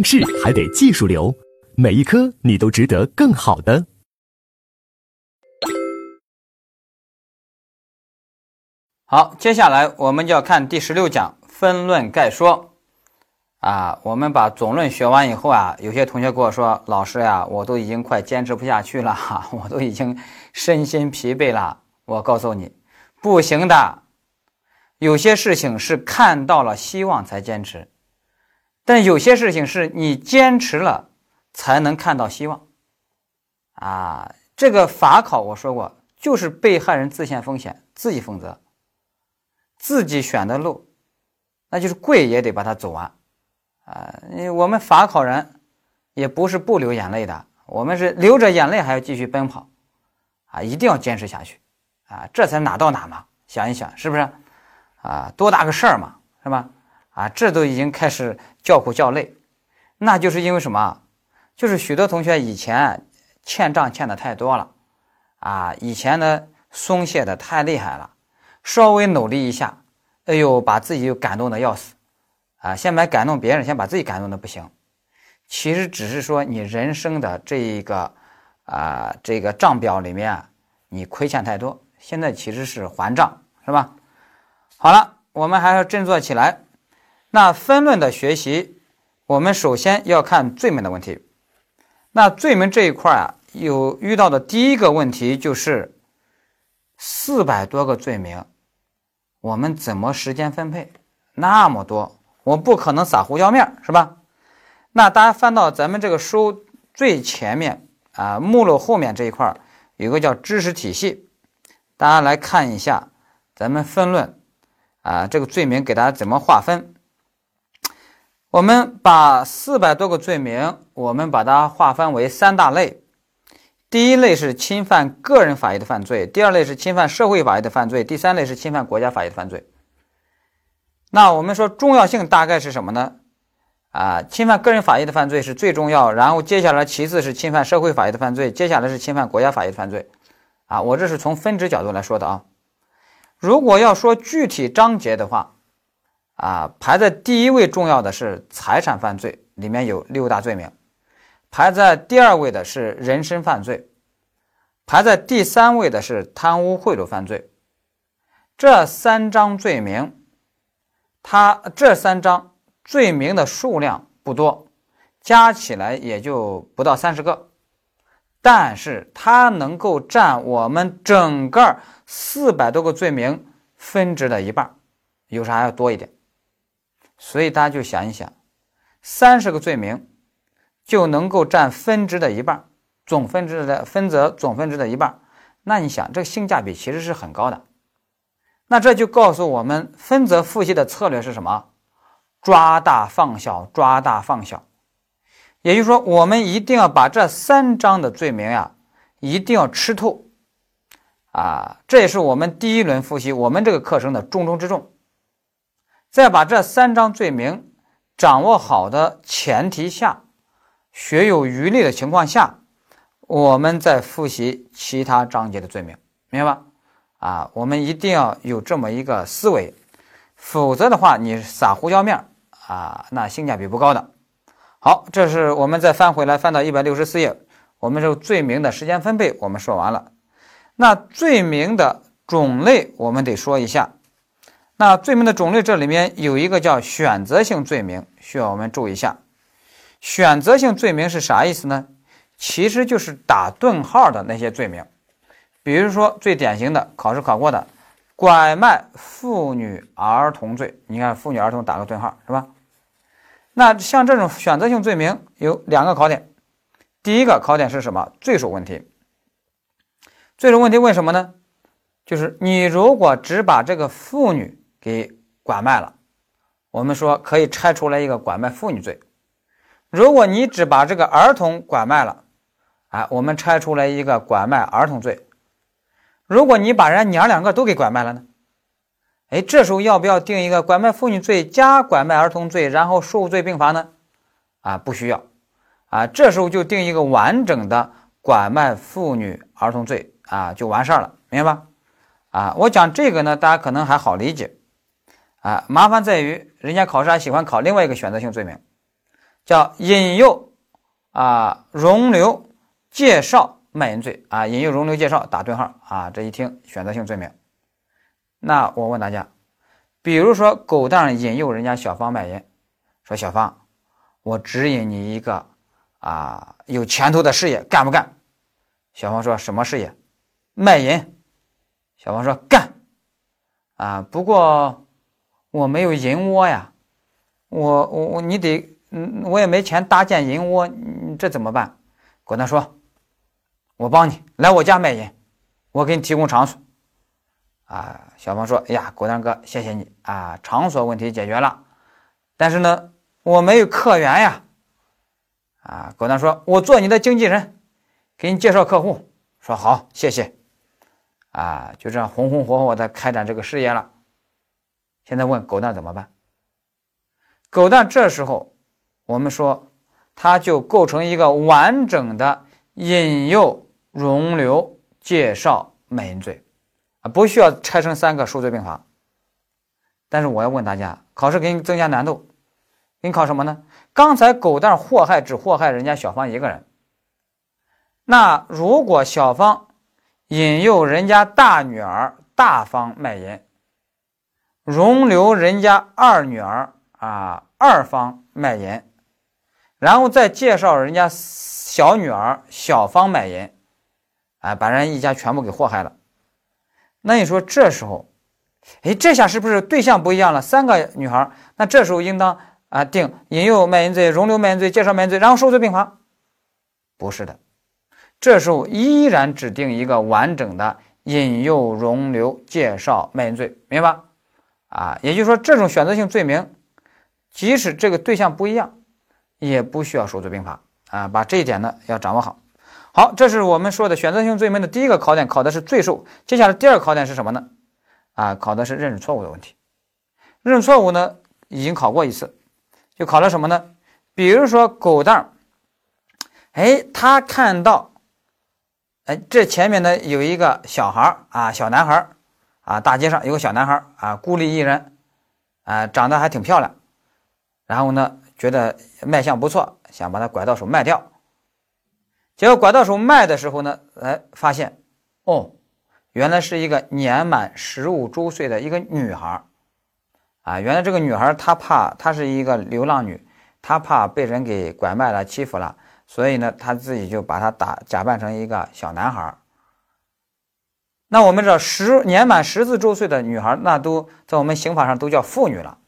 应试还得技术流，每一科你都值得更好的。好，接下来我们就要看第十六讲分论概说。啊，我们把总论学完以后啊，有些同学跟我说：“老师呀，我都已经快坚持不下去了，我都已经身心疲惫了。”我告诉你，不行的。有些事情是看到了希望才坚持，但有些事情是你坚持了才能看到希望。啊，这个法考我说过，就是被害人自陷风险，自己负责。自己选的路，那就是跪也得把它走完，啊，我们法考人也不是不流眼泪的，我们是流着眼泪还要继续奔跑，啊，一定要坚持下去，啊，这才哪到哪嘛，想一想是不是？啊，多大个事儿嘛，是吧？啊，这都已经开始叫苦叫累，那就是因为什么？就是许多同学以前欠账欠的太多了，啊，以前呢松懈的太厉害了。稍微努力一下，哎呦，把自己又感动的要死，啊，先把感动别人，先把自己感动的不行。其实只是说你人生的这一个啊，这个账表里面你亏欠太多，现在其实是还账，是吧？好了，我们还要振作起来。那分论的学习，我们首先要看罪名的问题。那罪名这一块啊，有遇到的第一个问题就是四百多个罪名。我们怎么时间分配那么多？我不可能撒胡椒面是吧？那大家翻到咱们这个书最前面啊，目录后面这一块有个叫知识体系，大家来看一下咱们分论啊，这个罪名给大家怎么划分？我们把四百多个罪名，我们把它划分为三大类。第一类是侵犯个人法益的犯罪，第二类是侵犯社会法益的犯罪，第三类是侵犯国家法益的犯罪。那我们说重要性大概是什么呢？啊，侵犯个人法益的犯罪是最重要，然后接下来其次是侵犯社会法益的犯罪，接下来是侵犯国家法益的犯罪。啊，我这是从分值角度来说的啊。如果要说具体章节的话，啊，排在第一位重要的是财产犯罪，里面有六大罪名。排在第二位的是人身犯罪，排在第三位的是贪污贿赂犯罪。这三章罪名，它这三章罪名的数量不多，加起来也就不到三十个，但是它能够占我们整个四百多个罪名分值的一半，有时还要多一点。所以大家就想一想，三十个罪名。就能够占分值的一半，总分值的分则总分值的一半。那你想，这个性价比其实是很高的。那这就告诉我们，分则复习的策略是什么？抓大放小，抓大放小。也就是说，我们一定要把这三章的罪名呀，一定要吃透啊！这也是我们第一轮复习我们这个课程的重中之重。在把这三章罪名掌握好的前提下。学有余力的情况下，我们再复习其他章节的罪名，明白吧？啊，我们一定要有这么一个思维，否则的话，你撒胡椒面啊，那性价比不高的。好，这是我们再翻回来，翻到一百六十四页，我们这罪名的时间分配我们说完了。那罪名的种类我们得说一下。那罪名的种类这里面有一个叫选择性罪名，需要我们注意一下。选择性罪名是啥意思呢？其实就是打顿号的那些罪名，比如说最典型的考试考过的拐卖妇女儿童罪，你看妇女儿童打个顿号是吧？那像这种选择性罪名有两个考点，第一个考点是什么？罪数问题。罪数问题问什么呢？就是你如果只把这个妇女给拐卖了，我们说可以拆出来一个拐卖妇女罪。如果你只把这个儿童拐卖了，啊，我们拆出来一个拐卖儿童罪。如果你把人家娘两个都给拐卖了呢？哎，这时候要不要定一个拐卖妇女罪加拐卖儿童罪，然后数罪并罚呢？啊，不需要，啊，这时候就定一个完整的拐卖妇女儿童罪啊，就完事儿了，明白吧？啊，我讲这个呢，大家可能还好理解，啊，麻烦在于人家考试还喜欢考另外一个选择性罪名。叫引诱啊容留介绍卖淫罪啊，引诱容留介绍打顿号啊，这一听选择性罪名。那我问大家，比如说狗蛋引诱人家小芳卖淫，说小芳，我指引你一个啊有前途的事业，干不干？小芳说什么事业？卖淫。小芳说干。啊，不过我没有银窝呀，我我我你得，嗯，我也没钱搭建银窝，这怎么办？狗蛋说，我帮你来我家卖淫，我给你提供场所。啊，小芳说，哎呀，狗蛋哥，谢谢你啊，场所问题解决了，但是呢，我没有客源呀。啊，狗蛋说，我做你的经纪人，给你介绍客户。说好，谢谢。啊，就这样红红火火的开展这个事业了。现在问狗蛋怎么办？狗蛋这时候，我们说，它就构成一个完整的引诱、容留、介绍卖淫罪啊，不需要拆成三个数罪并罚。但是我要问大家，考试给你增加难度，给你考什么呢？刚才狗蛋祸害只祸害人家小芳一个人，那如果小芳。引诱人家大女儿大方卖淫，容留人家二女儿啊二方卖淫，然后再介绍人家小女儿小方卖淫，啊，把人一家全部给祸害了。那你说这时候，哎，这下是不是对象不一样了？三个女孩，那这时候应当啊定引诱卖淫罪、容留卖淫罪、介绍卖淫罪，然后数罪并罚？不是的。这时候依然指定一个完整的引诱、容留、介绍卖淫罪，明白吧？啊，也就是说，这种选择性罪名，即使这个对象不一样，也不需要数罪并罚啊。把这一点呢要掌握好。好，这是我们说的选择性罪名的第一个考点，考的是罪受。接下来第二个考点是什么呢？啊，考的是认识错误的问题。认识错误呢，已经考过一次，就考了什么呢？比如说狗蛋儿，哎，他看到。哎，这前面呢有一个小孩儿啊，小男孩儿啊，大街上有个小男孩啊，孤立一人，啊，长得还挺漂亮，然后呢，觉得卖相不错，想把他拐到手卖掉。结果拐到手卖的时候呢，哎，发现哦，原来是一个年满十五周岁的一个女孩啊，原来这个女孩她怕她是一个流浪女，她怕被人给拐卖了、欺负了。所以呢，她自己就把他打假扮成一个小男孩那我们知道，十年满十四周岁的女孩，那都在我们刑法上都叫妇女了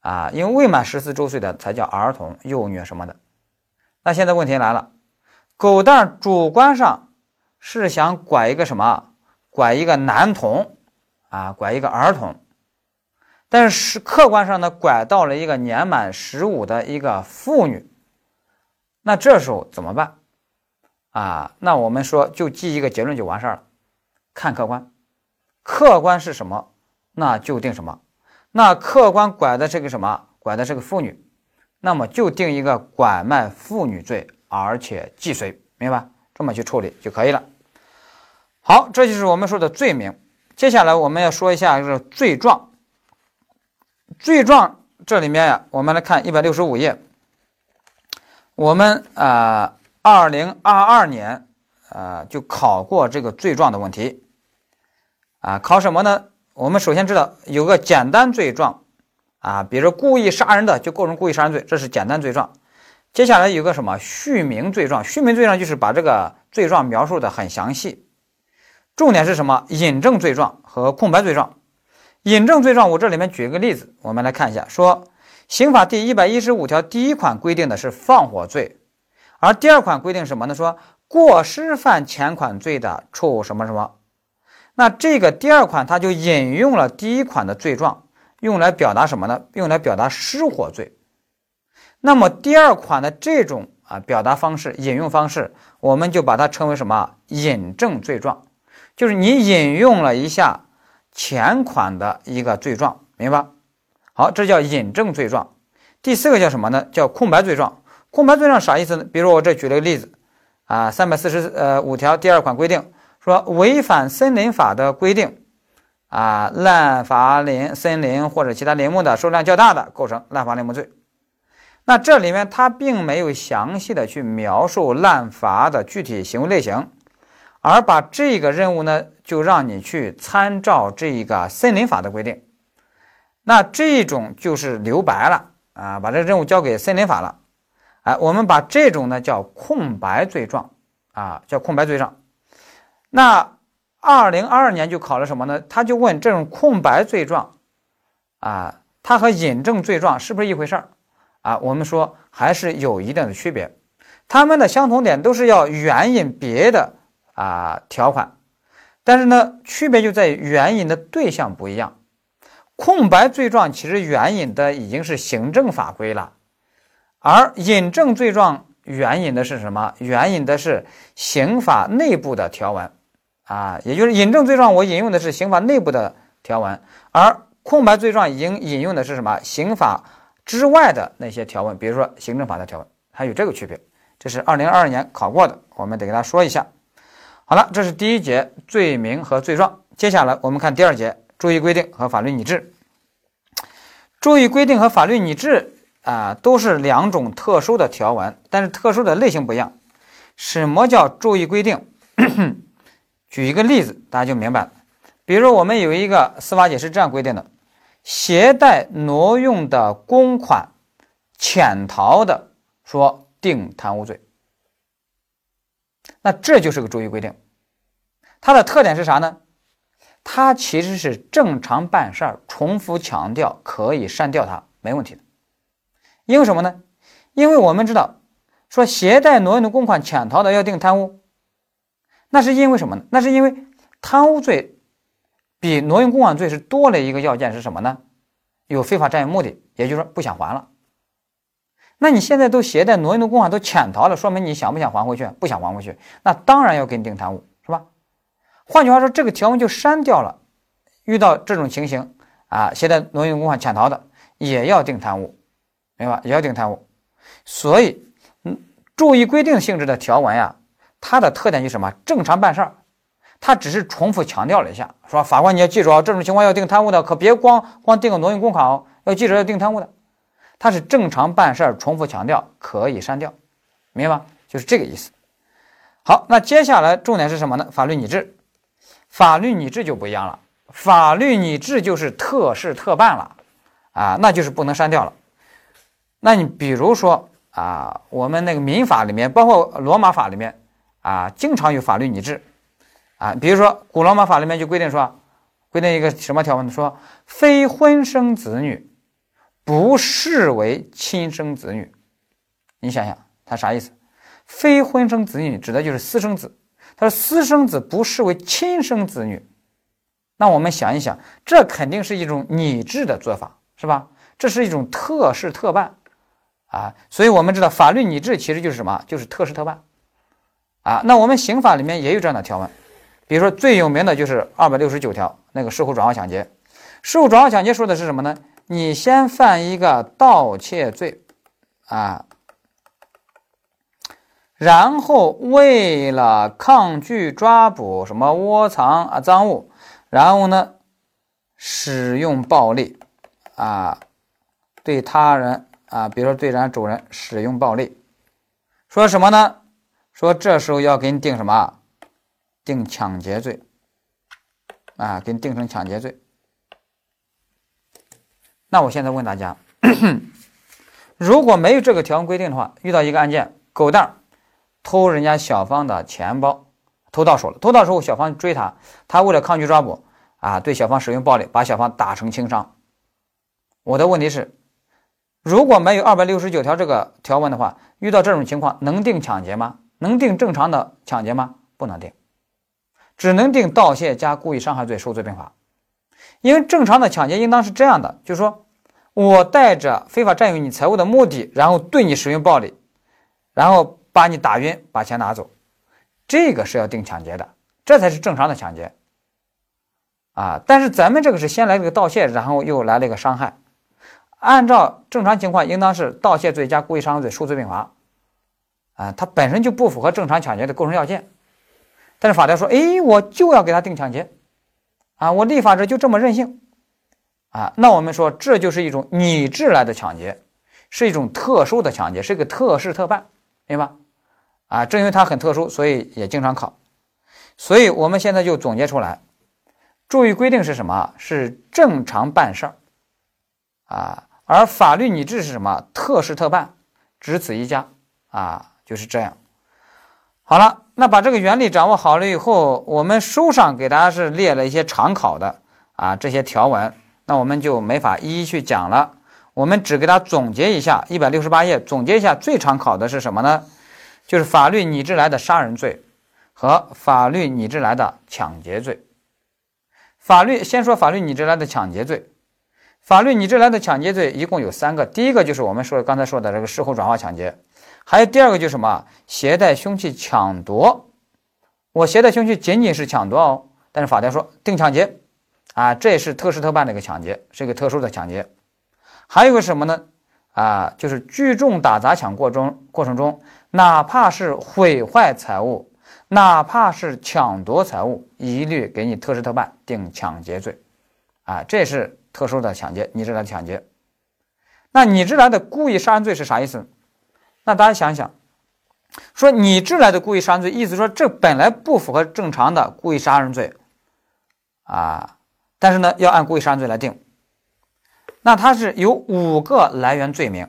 啊，因为未满十四周岁的才叫儿童、幼女什么的。那现在问题来了，狗蛋主观上是想拐一个什么？拐一个男童啊，拐一个儿童，但是客观上呢，拐到了一个年满十五的一个妇女。那这时候怎么办啊？那我们说就记一个结论就完事儿了。看客观，客观是什么，那就定什么。那客观拐的这个什么，拐的是个妇女，那么就定一个拐卖妇女罪，而且既遂，明白？这么去处理就可以了。好，这就是我们说的罪名。接下来我们要说一下这个罪状。罪状这里面呀，我们来看一百六十五页。我们啊，二零二二年啊就考过这个罪状的问题啊，考什么呢？我们首先知道有个简单罪状啊，比如故意杀人的就构成故意杀人罪，这是简单罪状。接下来有个什么续名罪状？续名罪状就是把这个罪状描述的很详细。重点是什么？引证罪状和空白罪状。引证罪状，我这里面举一个例子，我们来看一下，说。刑法第一百一十五条第一款规定的是放火罪，而第二款规定什么呢？说过失犯前款罪的，处什么什么。那这个第二款它就引用了第一款的罪状，用来表达什么呢？用来表达失火罪。那么第二款的这种啊表达方式、引用方式，我们就把它称为什么？引证罪状，就是你引用了一下前款的一个罪状，明白？好，这叫引证罪状。第四个叫什么呢？叫空白罪状。空白罪状啥意思呢？比如我这举了个例子啊，三百四十呃五条第二款规定说，违反森林法的规定啊，滥伐林森林或者其他林木的数量较大的，构成滥伐林木罪。那这里面他并没有详细的去描述滥伐的具体行为类型，而把这个任务呢，就让你去参照这个森林法的规定。那这种就是留白了啊，把这个任务交给森林法了。哎，我们把这种呢叫空白罪状啊，叫空白罪状。那二零二二年就考了什么呢？他就问这种空白罪状啊，它和引证罪状是不是一回事儿啊？我们说还是有一定的区别。他们的相同点都是要援引别的啊条款，但是呢，区别就在于援引的对象不一样。空白罪状其实援引的已经是行政法规了。而引证罪状援引的是什么？援引的是刑法内部的条文，啊，也就是引证罪状我引用的是刑法内部的条文，而空白罪状已经引用的是什么？刑法之外的那些条文，比如说行政法的条文，还有这个区别。这是二零二二年考过的，我们得给大家说一下。好了，这是第一节罪名和罪状，接下来我们看第二节注意规定和法律拟制。注意规定和法律拟制。啊，都是两种特殊的条文，但是特殊的类型不一样。什么叫注意规定？举一个例子，大家就明白了。比如我们有一个司法解释这样规定的：携带挪用的公款潜逃的，说定贪污罪。那这就是个注意规定。它的特点是啥呢？它其实是正常办事儿，重复强调可以删掉它，没问题的。因为什么呢？因为我们知道，说携带挪用的公款潜逃的要定贪污，那是因为什么呢？那是因为贪污罪比挪用公款罪是多了一个要件是什么呢？有非法占有目的，也就是说不想还了。那你现在都携带挪用的公款都潜逃了，说明你想不想还回去？不想还回去，那当然要给你定贪污，是吧？换句话说，这个条文就删掉了。遇到这种情形啊，携带挪用公款潜逃的也要定贪污。明白吧？也要定贪污，所以，嗯，注意规定性质的条文呀，它的特点就是什么？正常办事儿，它只是重复强调了一下，说法官你要记住啊，这种情况要定贪污的，可别光光定个挪用公款哦，要记住要定贪污的。它是正常办事儿，重复强调，可以删掉，明白吗？就是这个意思。好，那接下来重点是什么呢？法律拟制，法律拟制就不一样了，法律拟制就是特事特办了啊，那就是不能删掉了。那你比如说啊，我们那个民法里面，包括罗马法里面啊，经常有法律拟制啊。比如说古罗马法里面就规定说，规定一个什么条文呢？说非婚生子女不视为亲生子女。你想想，他啥意思？非婚生子女指的就是私生子。他说私生子不视为亲生子女。那我们想一想，这肯定是一种拟制的做法，是吧？这是一种特事特办。啊，所以我们知道法律拟制其实就是什么？就是特事特办，啊，那我们刑法里面也有这样的条文，比如说最有名的就是二百六十九条那个事后转化抢劫，事后转化抢劫说的是什么呢？你先犯一个盗窃罪，啊，然后为了抗拒抓捕什么窝藏啊赃物，然后呢使用暴力，啊，对他人。啊，比如说对咱主人使用暴力，说什么呢？说这时候要给你定什么？定抢劫罪，啊，给你定成抢劫罪。那我现在问大家，如果没有这个条文规定的话，遇到一个案件，狗蛋偷人家小芳的钱包，偷到手了，偷到手后小芳追他，他为了抗拒抓捕，啊，对小芳使用暴力，把小芳打成轻伤。我的问题是？如果没有二百六十九条这个条文的话，遇到这种情况能定抢劫吗？能定正常的抢劫吗？不能定，只能定盗窃加故意伤害罪，数罪并罚。因为正常的抢劫应当是这样的，就是说我带着非法占有你财物的目的，然后对你使用暴力，然后把你打晕，把钱拿走，这个是要定抢劫的，这才是正常的抢劫啊！但是咱们这个是先来了个盗窃，然后又来了一个伤害。按照正常情况，应当是盗窃罪加故意伤害罪，数罪并罚。啊，它本身就不符合正常抢劫的构成要件。但是法条说，哎，我就要给他定抢劫，啊，我立法者就这么任性，啊，那我们说这就是一种拟制来的抢劫，是一种特殊的抢劫，是一个特事特办，明白吧？啊，正因为它很特殊，所以也经常考。所以我们现在就总结出来，注意规定是什么？是正常办事儿啊，而法律拟制是什么？特事特办，只此一家啊，就是这样。好了，那把这个原理掌握好了以后，我们书上给大家是列了一些常考的啊这些条文，那我们就没法一一去讲了。我们只给他总结一下，一百六十八页总结一下最常考的是什么呢？就是法律拟制来的杀人罪和法律拟制来的抢劫罪。法律先说法律拟制来的抢劫罪，法律拟制来的抢劫罪一共有三个，第一个就是我们说刚才说的这个事后转化抢劫。还有第二个就是什么？携带凶器抢夺。我携带凶器仅仅是抢夺哦，但是法庭说定抢劫，啊，这也是特事特办的一个抢劫，是一个特殊的抢劫。还有个什么呢？啊，就是聚众打砸抢过中过程中，哪怕是毁坏财物，哪怕是抢夺财物，一律给你特事特办定抢劫罪。啊，这是特殊的抢劫，拟制来的抢劫。那拟制来的故意杀人罪是啥意思？那大家想想，说拟制来的故意杀人罪，意思说这本来不符合正常的故意杀人罪，啊，但是呢要按故意杀人罪来定。那它是有五个来源罪名，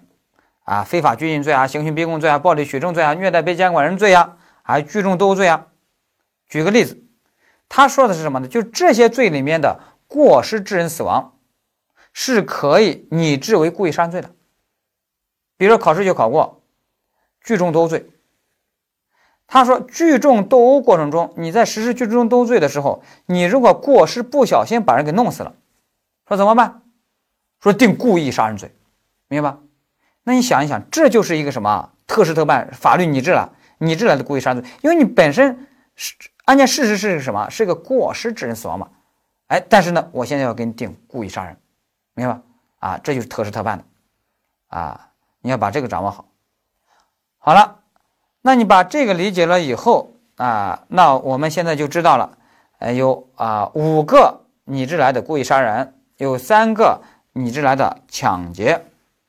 啊，非法拘禁罪啊，刑讯逼供罪啊，暴力取证罪啊，虐待被监管人罪啊，还聚众斗殴罪啊。举个例子，他说的是什么呢？就这些罪里面的过失致人死亡，是可以拟制为故意杀人罪的。比如说考试就考过。聚众斗殴罪，他说聚众斗殴过程中，你在实施聚众斗殴罪的时候，你如果过失不小心把人给弄死了，说怎么办？说定故意杀人罪，明白吧？那你想一想，这就是一个什么特事特办，法律拟制了，拟制来的故意杀人罪，因为你本身是案件事实是什么？是个过失致人死亡嘛？哎，但是呢，我现在要给你定故意杀人，明白吧？啊，这就是特事特办的，啊，你要把这个掌握好。好了，那你把这个理解了以后啊，那我们现在就知道了，呃，有啊五个拟制来的故意杀人，有三个拟制来的抢劫，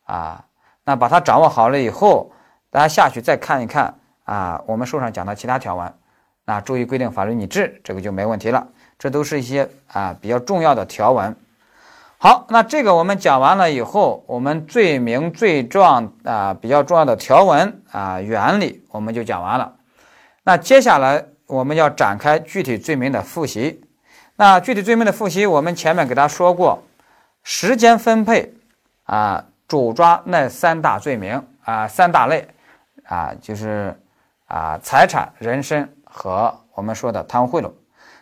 啊，那把它掌握好了以后，大家下去再看一看啊，我们书上讲的其他条文，那注意规定法律拟制，这个就没问题了，这都是一些啊比较重要的条文。好，那这个我们讲完了以后，我们罪名、罪状啊比较重要的条文啊原理我们就讲完了。那接下来我们要展开具体罪名的复习。那具体罪名的复习，我们前面给大家说过，时间分配啊主抓那三大罪名啊三大类啊就是啊财产、人身和我们说的贪污贿赂。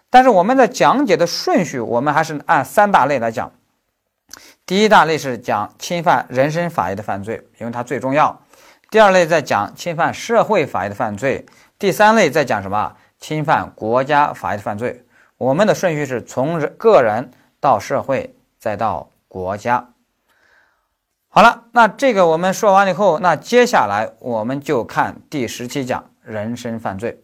但是我们的讲解的顺序，我们还是按三大类来讲。第一大类是讲侵犯人身法益的犯罪，因为它最重要。第二类在讲侵犯社会法益的犯罪。第三类在讲什么？侵犯国家法益的犯罪。我们的顺序是从人个人到社会，再到国家。好了，那这个我们说完了以后，那接下来我们就看第十七讲人身犯罪。